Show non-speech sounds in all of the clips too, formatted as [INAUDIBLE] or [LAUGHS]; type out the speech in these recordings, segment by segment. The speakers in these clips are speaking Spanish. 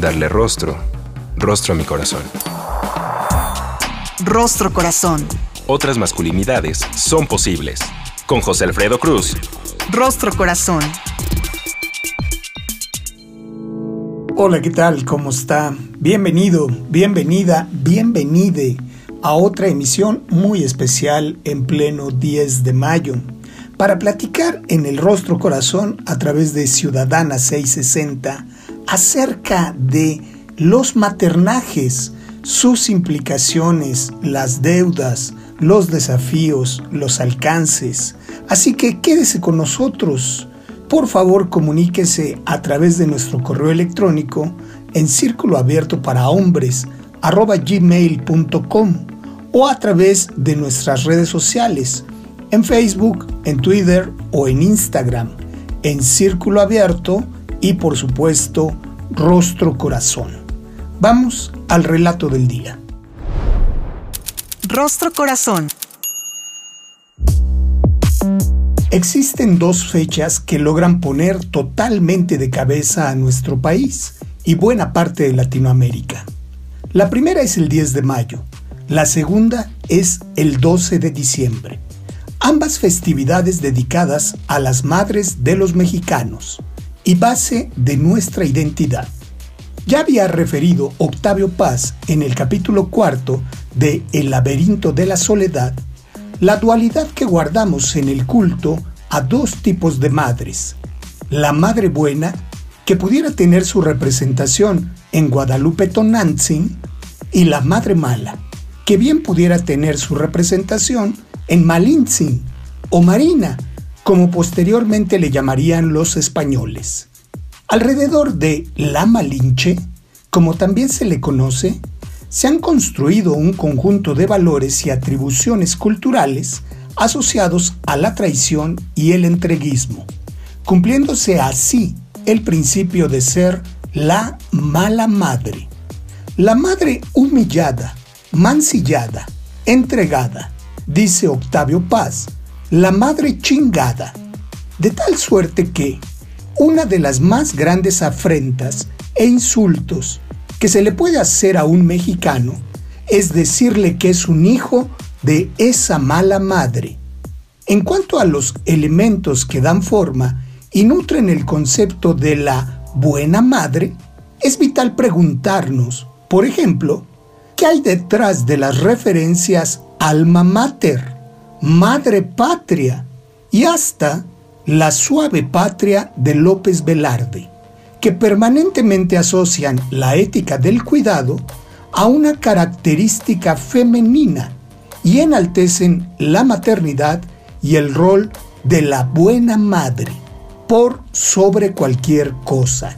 darle rostro, rostro a mi corazón. Rostro Corazón. Otras masculinidades son posibles. Con José Alfredo Cruz. Rostro Corazón. Hola, ¿qué tal? ¿Cómo está? Bienvenido, bienvenida, bienvenide a otra emisión muy especial en pleno 10 de mayo para platicar en el Rostro Corazón a través de Ciudadana 660 acerca de los maternajes, sus implicaciones, las deudas, los desafíos, los alcances. Así que quédese con nosotros. Por favor, comuníquese a través de nuestro correo electrónico en círculo abierto para hombres gmail.com o a través de nuestras redes sociales en Facebook, en Twitter o en Instagram en círculo abierto y por supuesto rostro corazón. Vamos al relato del día. Rostro corazón. Existen dos fechas que logran poner totalmente de cabeza a nuestro país y buena parte de Latinoamérica. La primera es el 10 de mayo, la segunda es el 12 de diciembre. Ambas festividades dedicadas a las madres de los mexicanos y base de nuestra identidad. Ya había referido Octavio Paz en el capítulo cuarto de El laberinto de la soledad, la dualidad que guardamos en el culto a dos tipos de madres. La madre buena, que pudiera tener su representación en Guadalupe Tonantzin, y la madre mala, que bien pudiera tener su representación en Malintzin o Marina, como posteriormente le llamarían los españoles. Alrededor de la Malinche, como también se le conoce, se han construido un conjunto de valores y atribuciones culturales asociados a la traición y el entreguismo, cumpliéndose así el principio de ser la mala madre, la madre humillada, mancillada, entregada, dice Octavio Paz, la madre chingada, de tal suerte que una de las más grandes afrentas e insultos que se le puede hacer a un mexicano es decirle que es un hijo de esa mala madre. En cuanto a los elementos que dan forma y nutren el concepto de la buena madre, es vital preguntarnos, por ejemplo, ¿qué hay detrás de las referencias alma mater? Madre Patria y hasta La Suave Patria de López Velarde, que permanentemente asocian la ética del cuidado a una característica femenina y enaltecen la maternidad y el rol de la buena madre por sobre cualquier cosa.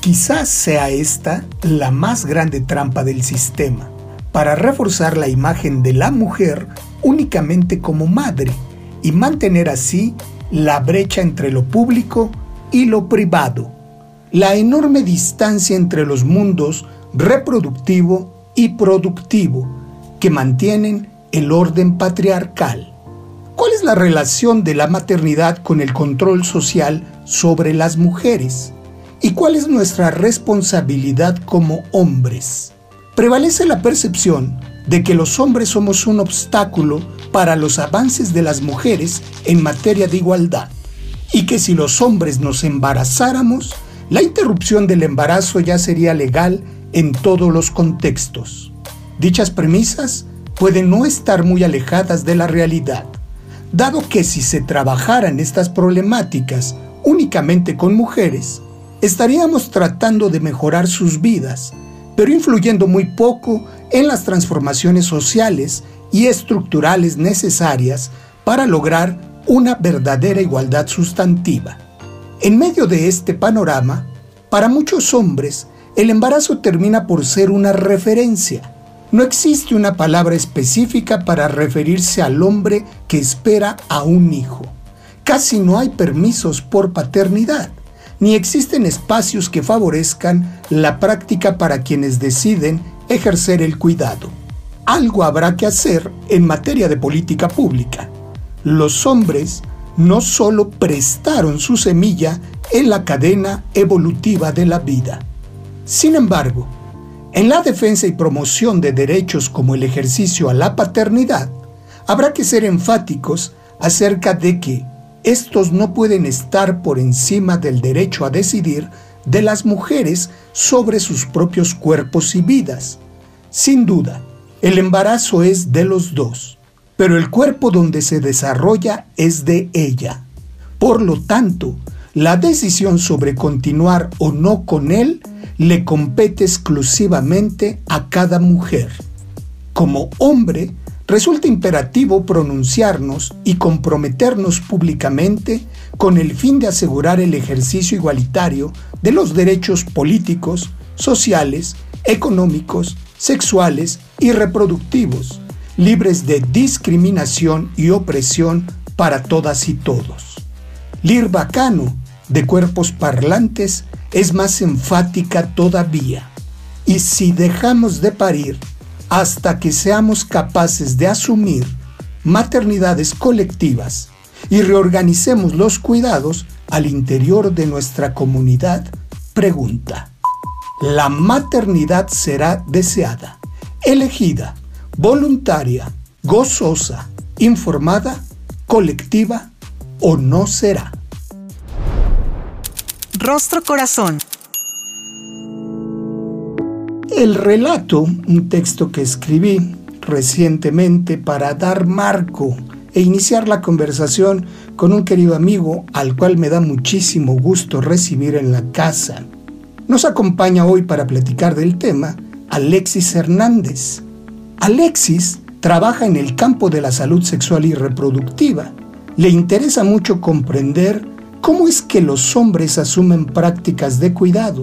Quizás sea esta la más grande trampa del sistema, para reforzar la imagen de la mujer únicamente como madre y mantener así la brecha entre lo público y lo privado, la enorme distancia entre los mundos reproductivo y productivo que mantienen el orden patriarcal. ¿Cuál es la relación de la maternidad con el control social sobre las mujeres? ¿Y cuál es nuestra responsabilidad como hombres? Prevalece la percepción de que los hombres somos un obstáculo para los avances de las mujeres en materia de igualdad y que si los hombres nos embarazáramos, la interrupción del embarazo ya sería legal en todos los contextos. Dichas premisas pueden no estar muy alejadas de la realidad, dado que si se trabajaran estas problemáticas únicamente con mujeres, estaríamos tratando de mejorar sus vidas, pero influyendo muy poco en las transformaciones sociales y estructurales necesarias para lograr una verdadera igualdad sustantiva. En medio de este panorama, para muchos hombres, el embarazo termina por ser una referencia. No existe una palabra específica para referirse al hombre que espera a un hijo. Casi no hay permisos por paternidad, ni existen espacios que favorezcan la práctica para quienes deciden ejercer el cuidado. Algo habrá que hacer en materia de política pública. Los hombres no solo prestaron su semilla en la cadena evolutiva de la vida. Sin embargo, en la defensa y promoción de derechos como el ejercicio a la paternidad, habrá que ser enfáticos acerca de que estos no pueden estar por encima del derecho a decidir de las mujeres sobre sus propios cuerpos y vidas. Sin duda, el embarazo es de los dos, pero el cuerpo donde se desarrolla es de ella. Por lo tanto, la decisión sobre continuar o no con él le compete exclusivamente a cada mujer. Como hombre, resulta imperativo pronunciarnos y comprometernos públicamente con el fin de asegurar el ejercicio igualitario de los derechos políticos, sociales, económicos, sexuales y reproductivos, libres de discriminación y opresión para todas y todos. Lir Bacano, de cuerpos parlantes, es más enfática todavía. Y si dejamos de parir hasta que seamos capaces de asumir maternidades colectivas y reorganicemos los cuidados al interior de nuestra comunidad, pregunta, ¿la maternidad será deseada, elegida, voluntaria, gozosa, informada, colectiva o no será? Rostro Corazón. El relato, un texto que escribí recientemente para dar marco e iniciar la conversación con un querido amigo al cual me da muchísimo gusto recibir en la casa. Nos acompaña hoy para platicar del tema Alexis Hernández. Alexis trabaja en el campo de la salud sexual y reproductiva. Le interesa mucho comprender ¿Cómo es que los hombres asumen prácticas de cuidado,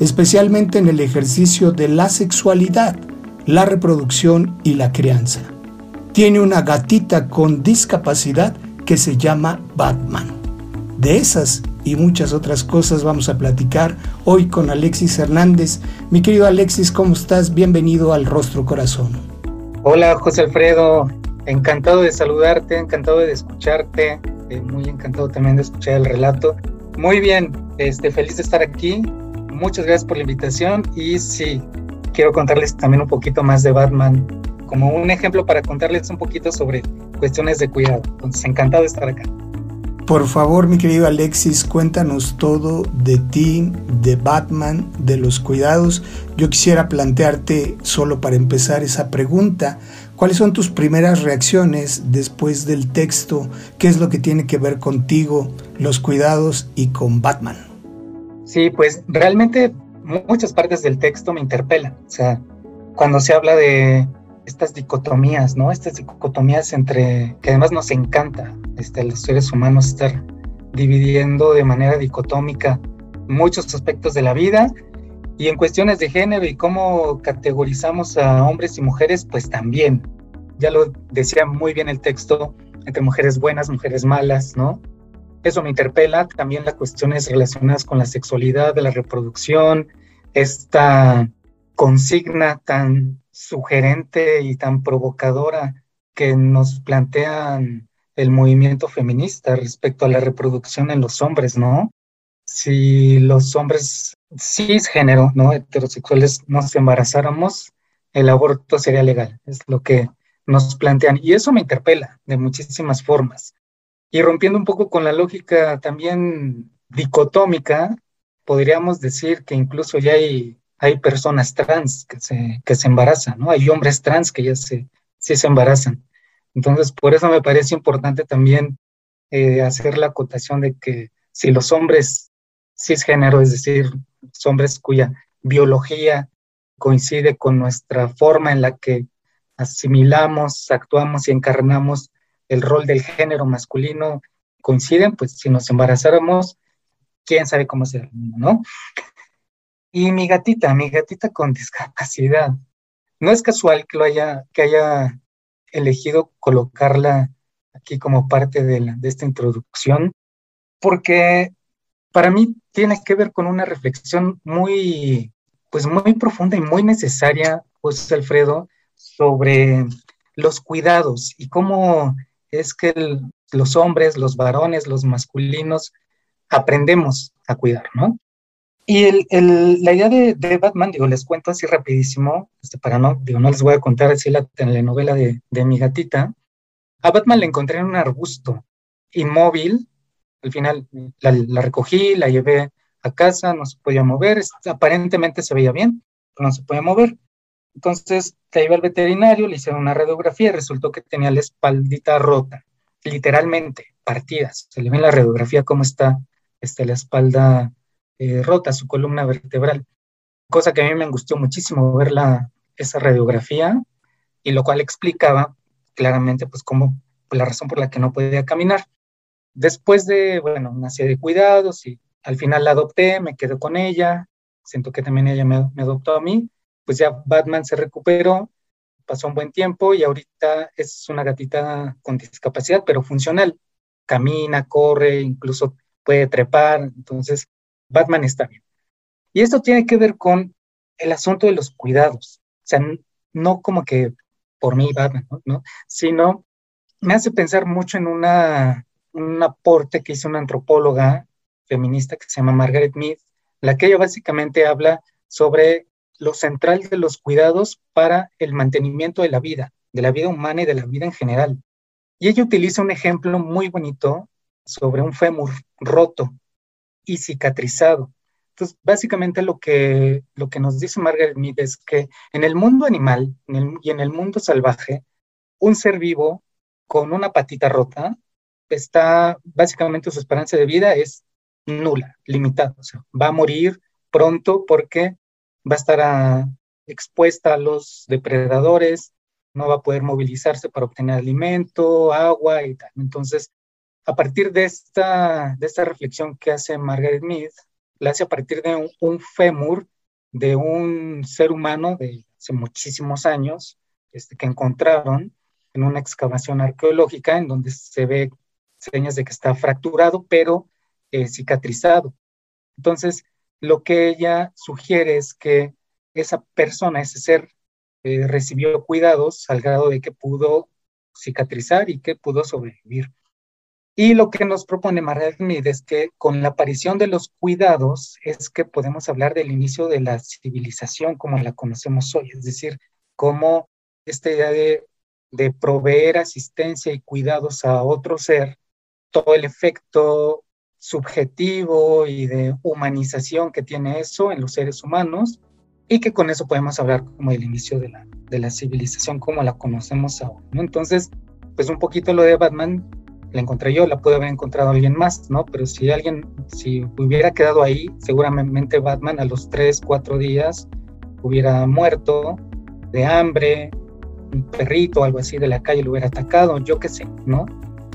especialmente en el ejercicio de la sexualidad, la reproducción y la crianza? Tiene una gatita con discapacidad que se llama Batman. De esas y muchas otras cosas vamos a platicar hoy con Alexis Hernández. Mi querido Alexis, ¿cómo estás? Bienvenido al Rostro Corazón. Hola José Alfredo, encantado de saludarte, encantado de escucharte muy encantado también de escuchar el relato. Muy bien, este, feliz de estar aquí. Muchas gracias por la invitación y sí, quiero contarles también un poquito más de Batman como un ejemplo para contarles un poquito sobre cuestiones de cuidado. Entonces, encantado de estar acá. Por favor, mi querido Alexis, cuéntanos todo de ti, de Batman, de los cuidados. Yo quisiera plantearte, solo para empezar esa pregunta, ¿Cuáles son tus primeras reacciones después del texto? ¿Qué es lo que tiene que ver contigo, los cuidados y con Batman? Sí, pues realmente muchas partes del texto me interpelan. O sea, cuando se habla de estas dicotomías, ¿no? Estas dicotomías entre, que además nos encanta, este, los seres humanos estar dividiendo de manera dicotómica muchos aspectos de la vida y en cuestiones de género y cómo categorizamos a hombres y mujeres, pues también. Ya lo decía muy bien el texto, entre mujeres buenas, mujeres malas, ¿no? Eso me interpela. También las cuestiones relacionadas con la sexualidad, de la reproducción, esta consigna tan sugerente y tan provocadora que nos plantean el movimiento feminista respecto a la reproducción en los hombres, ¿no? Si los hombres cisgénero, ¿no? Heterosexuales nos embarazáramos, el aborto sería legal, es lo que nos plantean. Y eso me interpela de muchísimas formas. Y rompiendo un poco con la lógica también dicotómica, podríamos decir que incluso ya hay, hay personas trans que se, que se embarazan, ¿no? Hay hombres trans que ya se, sí se embarazan. Entonces, por eso me parece importante también eh, hacer la acotación de que si los hombres cisgénero, es decir, hombres cuya biología coincide con nuestra forma en la que asimilamos, actuamos y encarnamos el rol del género masculino, coinciden, pues si nos embarazáramos, quién sabe cómo será, ¿no? Y mi gatita, mi gatita con discapacidad. No es casual que lo haya, que haya elegido colocarla aquí como parte de, de esta introducción, porque para mí tiene que ver con una reflexión muy, pues muy profunda y muy necesaria, José Alfredo, sobre los cuidados y cómo es que los hombres, los varones, los masculinos aprendemos a cuidar, ¿no? Y el, la idea de, Batman, digo, les cuento así rapidísimo, este, para no, digo, no les voy a contar así la telenovela de, de mi gatita. A Batman le encontré en un arbusto inmóvil, al final la, recogí, la llevé a casa, no se podía mover, aparentemente se veía bien, pero no se podía mover. Entonces la llevé al veterinario, le hicieron una radiografía y resultó que tenía la espaldita rota, literalmente, partidas. Se le ve en la radiografía cómo está este, la espalda eh, rota su columna vertebral, cosa que a mí me angustió muchísimo ver la, esa radiografía y lo cual explicaba claramente pues cómo, pues, la razón por la que no podía caminar. Después de, bueno, una serie de cuidados y al final la adopté, me quedé con ella, siento que también ella me adoptó a mí, pues ya Batman se recuperó, pasó un buen tiempo y ahorita es una gatita con discapacidad, pero funcional. Camina, corre, incluso puede trepar, entonces Batman está bien. Y esto tiene que ver con el asunto de los cuidados. O sea, no como que por mí Batman, ¿no? Sino me hace pensar mucho en una, un aporte que hizo una antropóloga feminista que se llama Margaret Mead, la que ella básicamente habla sobre lo central de los cuidados para el mantenimiento de la vida, de la vida humana y de la vida en general. Y ella utiliza un ejemplo muy bonito sobre un fémur roto y cicatrizado. Entonces, básicamente lo que, lo que nos dice Margaret Mead es que en el mundo animal y en el mundo salvaje, un ser vivo con una patita rota está, básicamente su esperanza de vida es nula, limitada. O sea, va a morir pronto porque va a estar expuesta a los depredadores, no va a poder movilizarse para obtener alimento, agua y tal. Entonces, a partir de esta, de esta reflexión que hace Margaret Mead, la hace a partir de un, fémur de un ser humano de hace muchísimos años, este, que encontraron en una excavación arqueológica en donde se ve señas de que está fracturado, pero eh, cicatrizado. Entonces, lo que ella sugiere es que esa persona, ese ser, eh, recibió cuidados al grado de que pudo cicatrizar y que pudo sobrevivir. Y lo que nos propone María es que con la aparición de los cuidados es que podemos hablar del inicio de la civilización como la conocemos hoy, es decir, cómo esta idea de, de proveer asistencia y cuidados a otro ser, todo el efecto subjetivo y de humanización que tiene eso en los seres humanos, y que con eso podemos hablar como del inicio de la, de la civilización como la conocemos ahora. Entonces, pues un poquito lo de Batman la encontré yo, la puede haber encontrado alguien más, ¿no? Pero si alguien, si hubiera quedado ahí, seguramente Batman a los tres, cuatro días hubiera muerto de hambre, un perrito o algo así de la calle lo hubiera atacado, yo qué sé, ¿no?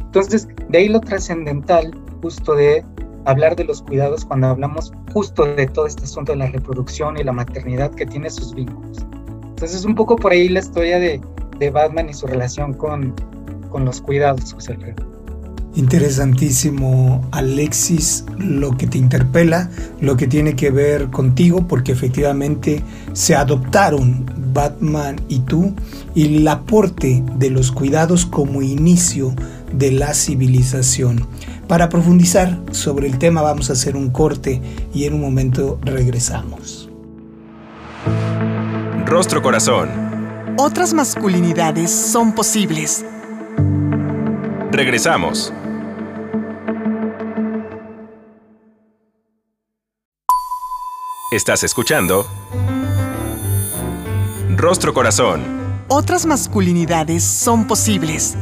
Entonces, de ahí lo trascendental justo de hablar de los cuidados cuando hablamos justo de todo este asunto de la reproducción y la maternidad que tiene sus vínculos. Entonces, un poco por ahí la historia de, de Batman y su relación con, con los cuidados, José Alfredo. Interesantísimo, Alexis, lo que te interpela, lo que tiene que ver contigo, porque efectivamente se adoptaron Batman y tú, y el aporte de los cuidados como inicio de la civilización. Para profundizar sobre el tema vamos a hacer un corte y en un momento regresamos. Rostro Corazón. Otras masculinidades son posibles. Regresamos. Estás escuchando Rostro Corazón. Otras masculinidades son posibles.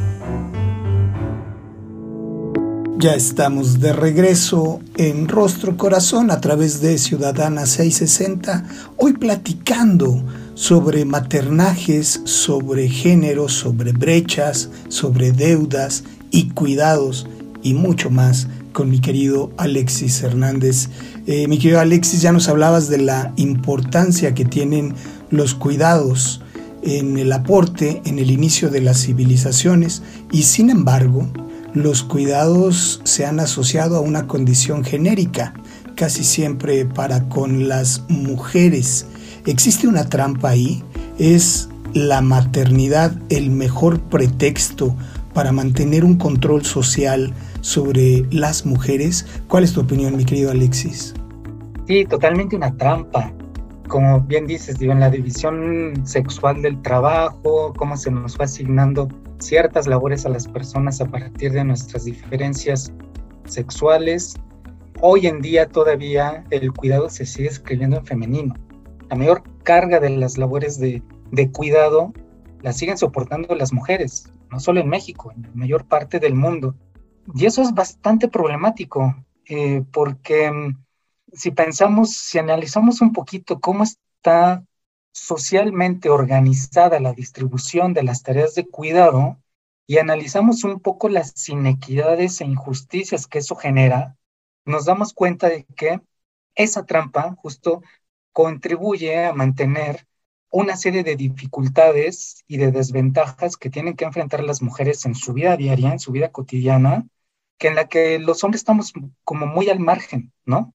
Ya estamos de regreso en Rostro Corazón a través de Ciudadana 660, hoy platicando sobre maternajes, sobre género, sobre brechas, sobre deudas y cuidados y mucho más con mi querido Alexis Hernández. Eh, mi querido Alexis, ya nos hablabas de la importancia que tienen los cuidados en el aporte, en el inicio de las civilizaciones, y sin embargo, los cuidados se han asociado a una condición genérica, casi siempre para con las mujeres. ¿Existe una trampa ahí? ¿Es la maternidad el mejor pretexto para mantener un control social sobre las mujeres. ¿Cuál es tu opinión, mi querido Alexis? Sí, totalmente una trampa. Como bien dices, digo, en la división sexual del trabajo, cómo se nos va asignando ciertas labores a las personas a partir de nuestras diferencias sexuales. Hoy en día todavía el cuidado se sigue escribiendo en femenino. La mayor carga de las labores de, de cuidado la siguen soportando las mujeres no solo en México, en la mayor parte del mundo. Y eso es bastante problemático, eh, porque mm, si pensamos, si analizamos un poquito cómo está socialmente organizada la distribución de las tareas de cuidado y analizamos un poco las inequidades e injusticias que eso genera, nos damos cuenta de que esa trampa justo contribuye a mantener una serie de dificultades y de desventajas que tienen que enfrentar las mujeres en su vida diaria, en su vida cotidiana, que en la que los hombres estamos como muy al margen, ¿no?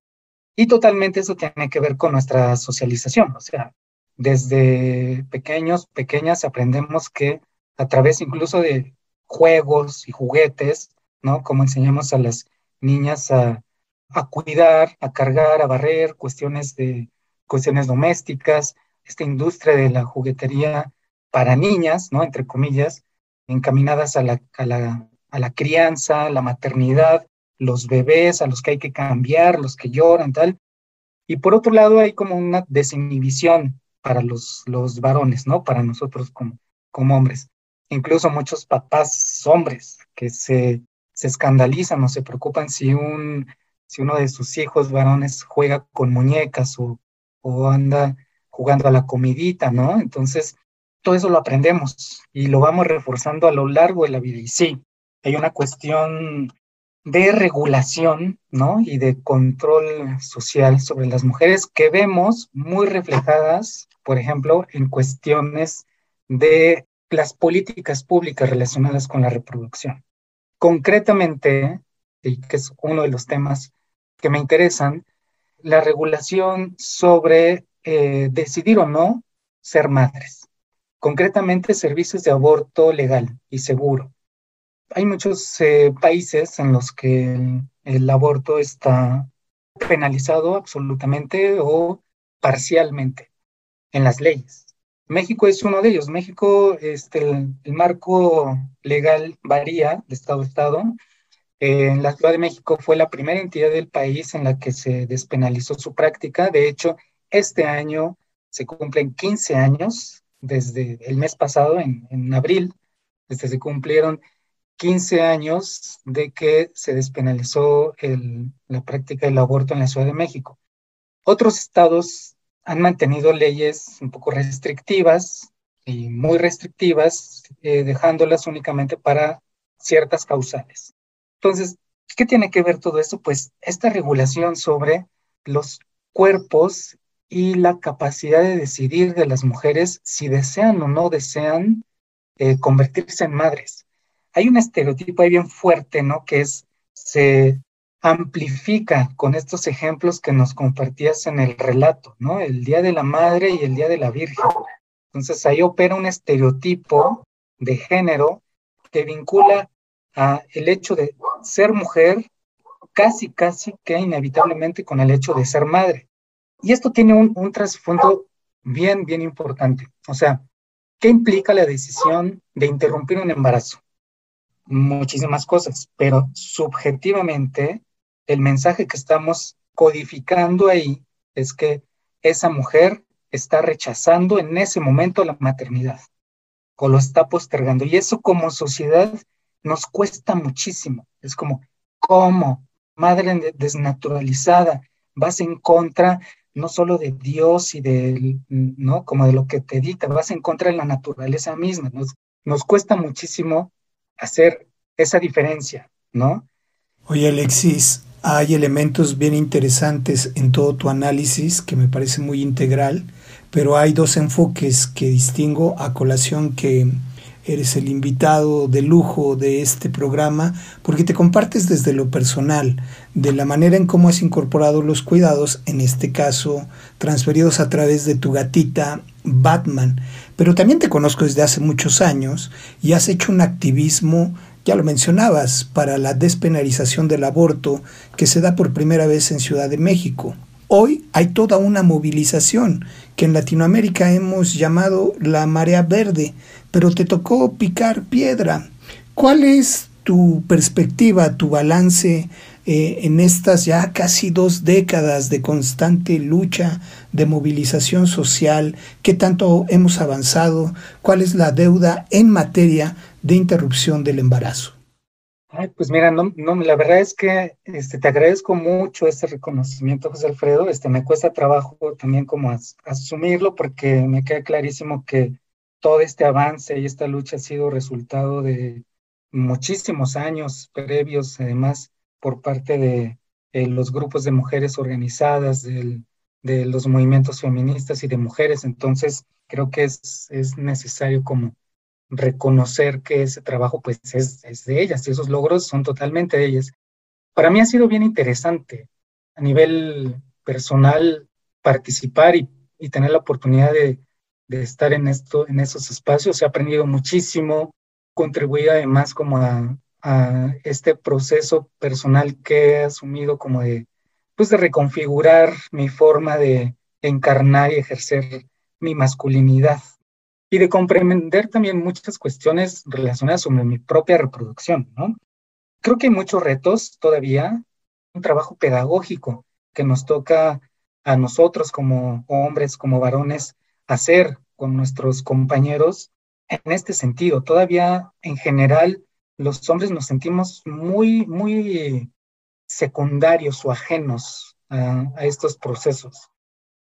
Y totalmente eso tiene que ver con nuestra socialización, o sea, desde pequeños, pequeñas aprendemos que a través incluso de juegos y juguetes, ¿no? Como enseñamos a las niñas a, cuidar, a cargar, a barrer, cuestiones de cuestiones domésticas, esta industria de la juguetería para niñas, ¿no? Entre comillas, encaminadas a la, a la, a la crianza, la maternidad, los bebés a los que hay que cambiar, los que lloran, tal. Y por otro lado hay como una desinhibición para los, los varones, ¿no? Para nosotros como, como hombres. Incluso muchos papás hombres que se, se escandalizan o se preocupan si, un, si uno de sus hijos varones juega con muñecas o, o anda jugando a la comidita, ¿no? Entonces, todo eso lo aprendemos y lo vamos reforzando a lo largo de la vida. Y sí, hay una cuestión de regulación, ¿no? Y de control social sobre las mujeres que vemos muy reflejadas, por ejemplo, en cuestiones de las políticas públicas relacionadas con la reproducción. Concretamente, y que es uno de los temas que me interesan, la regulación sobre eh, decidir o no ser madres. Concretamente, servicios de aborto legal y seguro. Hay muchos eh, países en los que el, aborto está penalizado absolutamente o parcialmente en las leyes. México es uno de ellos. México, este, el, marco legal varía de estado a estado. en la Ciudad de México fue la primera entidad del país en la que se despenalizó su práctica. De hecho, este año se cumplen 15 años, desde el mes pasado, en, abril, desde se cumplieron 15 años de que se despenalizó la práctica del aborto en la Ciudad de México. Otros estados han mantenido leyes un poco restrictivas y muy restrictivas, eh, dejándolas únicamente para ciertas causales. Entonces, ¿qué tiene que ver todo esto? Pues esta regulación sobre los cuerpos y la capacidad de decidir de las mujeres si desean o no desean eh, convertirse en madres. Hay un estereotipo ahí bien fuerte, ¿no? Que es, se amplifica con estos ejemplos que nos compartías en el relato, ¿no? El Día de la Madre y el Día de la Virgen. Entonces ahí opera un estereotipo de género que vincula a el hecho de ser mujer casi, casi que inevitablemente con el hecho de ser madre. Y esto tiene un, trasfondo bien, bien importante. O sea, ¿qué implica la decisión de interrumpir un embarazo? Muchísimas cosas, pero subjetivamente el mensaje que estamos codificando ahí es que esa mujer está rechazando en ese momento la maternidad o lo está postergando. Y eso como sociedad nos cuesta muchísimo. Es como, ¿cómo? Madre desnaturalizada, vas en contra no solo de Dios y de, ¿no? Como de lo que te dicta, vas en contra de la naturaleza misma. Nos, nos cuesta muchísimo hacer esa diferencia, ¿no? Oye Alexis, hay elementos bien interesantes en todo tu análisis que me parece muy integral, pero hay dos enfoques que distingo a colación que eres el invitado de lujo de este programa porque te compartes desde lo personal, de la manera en cómo has incorporado los cuidados, en este caso transferidos a través de tu gatita Batman. Pero también te conozco desde hace muchos años y has hecho un activismo ya lo mencionabas, para la despenalización del aborto que se da por primera vez en Ciudad de México. Hoy hay toda una movilización que en Latinoamérica hemos llamado la marea verde, pero te tocó picar piedra. ¿Cuál es tu perspectiva, tu balance eh, en estas ya casi dos décadas de constante lucha, de movilización social? ¿Qué tanto hemos avanzado? ¿Cuál es la deuda en materia de interrupción del embarazo? Ay, pues mira, no, no, la verdad es que este, te agradezco mucho este reconocimiento, José Alfredo. Este, me cuesta trabajo también como asumirlo porque me queda clarísimo que todo este avance y esta lucha ha sido resultado de muchísimos años previos, además, por parte de eh, los grupos de mujeres organizadas, del, de los movimientos feministas y de mujeres. Entonces, creo que es, es necesario como reconocer que ese trabajo pues es, es, de ellas y esos logros son totalmente de ellas. Para mí ha sido bien interesante a nivel personal participar y, y tener la oportunidad de, de, estar en, esto, en esos espacios. He aprendido muchísimo, contribuido además como a, a este proceso personal que he asumido como de, pues de reconfigurar mi forma de encarnar y ejercer mi masculinidad y de comprender también muchas cuestiones relacionadas con mi propia reproducción, ¿no? Creo que hay muchos retos todavía, un trabajo pedagógico que nos toca a nosotros como hombres, como varones, hacer con nuestros compañeros en este sentido. Todavía en general los hombres nos sentimos muy, muy secundarios o ajenos a, estos procesos.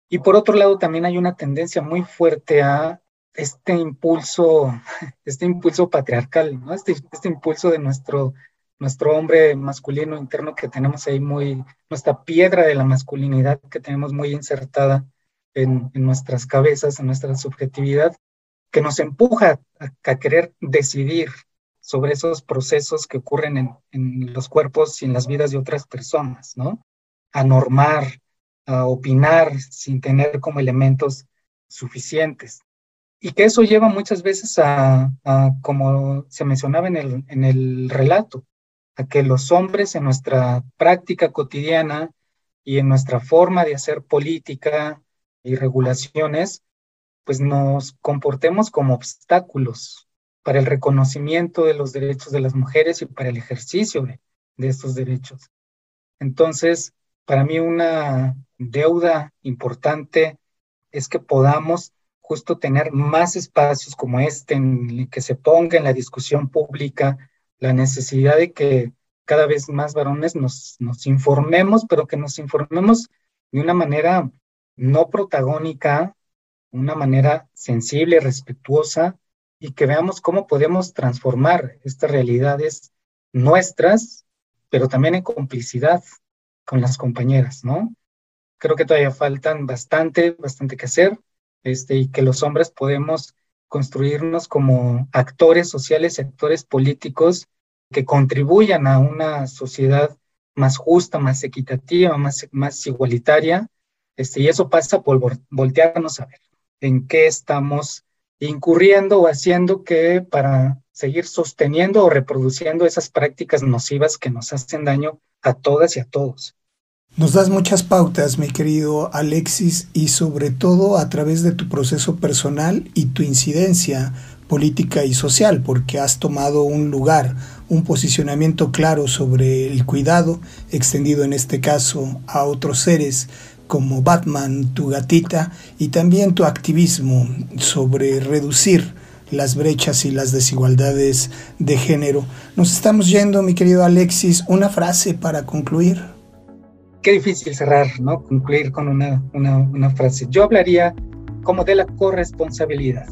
Y por otro lado, también hay una tendencia muy fuerte a este impulso, [LAUGHS] este impulso patriarcal. Este, este impulso de nuestro, nuestro hombre masculino interno que tenemos ahí muy, nuestra piedra de la masculinidad que tenemos muy insertada en, nuestras cabezas, en nuestra subjetividad, que nos empuja a, querer decidir sobre esos procesos que ocurren en, los cuerpos y en las vidas de otras personas, ¿no? A normar, a opinar sin tener como elementos suficientes y que eso lleva muchas veces a, como se mencionaba en el relato, a que los hombres en nuestra práctica cotidiana y en nuestra forma de hacer política y regulaciones, pues nos comportemos como obstáculos para el reconocimiento de los derechos de las mujeres y para el ejercicio de, estos derechos. Entonces, para mí una deuda importante es que podamos justo tener más espacios como este en el que se ponga en la discusión pública la necesidad de que cada vez más varones nos, informemos, pero que nos informemos de una manera no protagónica, una manera sensible, respetuosa, y que veamos cómo podemos transformar estas realidades nuestras, pero también en complicidad con las compañeras, ¿no? Creo que todavía faltan bastante, bastante que hacer este, y que los hombres podemos construirnos como actores sociales y actores políticos que contribuyan a una sociedad más justa, más equitativa, más, más igualitaria, este, y eso pasa por voltearnos a ver en qué estamos incurriendo o haciendo que para seguir sosteniendo o reproduciendo esas prácticas nocivas que nos hacen daño a todas y a todos. Nos das muchas pautas, mi querido Alexis, y sobre todo a través de tu proceso personal y tu incidencia política y social, porque has tomado un lugar, un posicionamiento claro sobre el cuidado, extendido en este caso a otros seres como Batman, tu gatita, y también tu activismo sobre reducir las brechas y las desigualdades de género. Nos estamos yendo, mi querido Alexis, una frase para concluir qué difícil cerrar, ¿no? Concluir con una, una, frase. Yo hablaría como de la corresponsabilidad.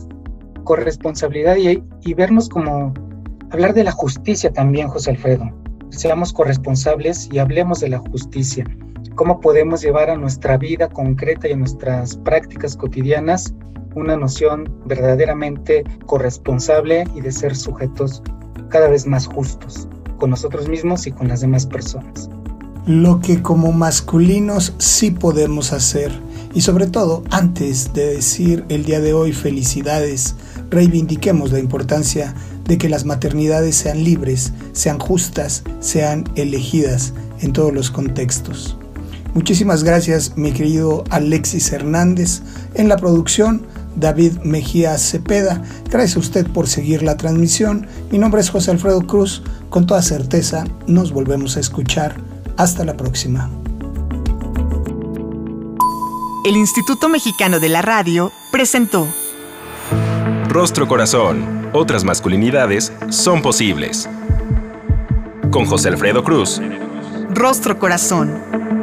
Corresponsabilidad y, y vernos como hablar de la justicia también, José Alfredo. seamos corresponsables y hablemos de la justicia. Cómo podemos llevar a nuestra vida concreta y a nuestras prácticas cotidianas una noción verdaderamente corresponsable y de ser sujetos cada vez más justos con nosotros mismos y con las demás personas. Lo que como masculinos sí podemos hacer y sobre todo antes de decir el día de hoy felicidades, reivindiquemos la importancia de que las maternidades sean libres, sean justas, sean elegidas en todos los contextos. Muchísimas gracias mi querido Alexis Hernández en la producción, David Mejía Cepeda. Gracias a usted por seguir la transmisión. Mi nombre es José Alfredo Cruz. Con toda certeza nos volvemos a escuchar. Hasta la próxima. El Instituto Mexicano de la Radio presentó Rostro Corazón. Otras masculinidades son posibles. Con José Alfredo Cruz. Rostro Corazón.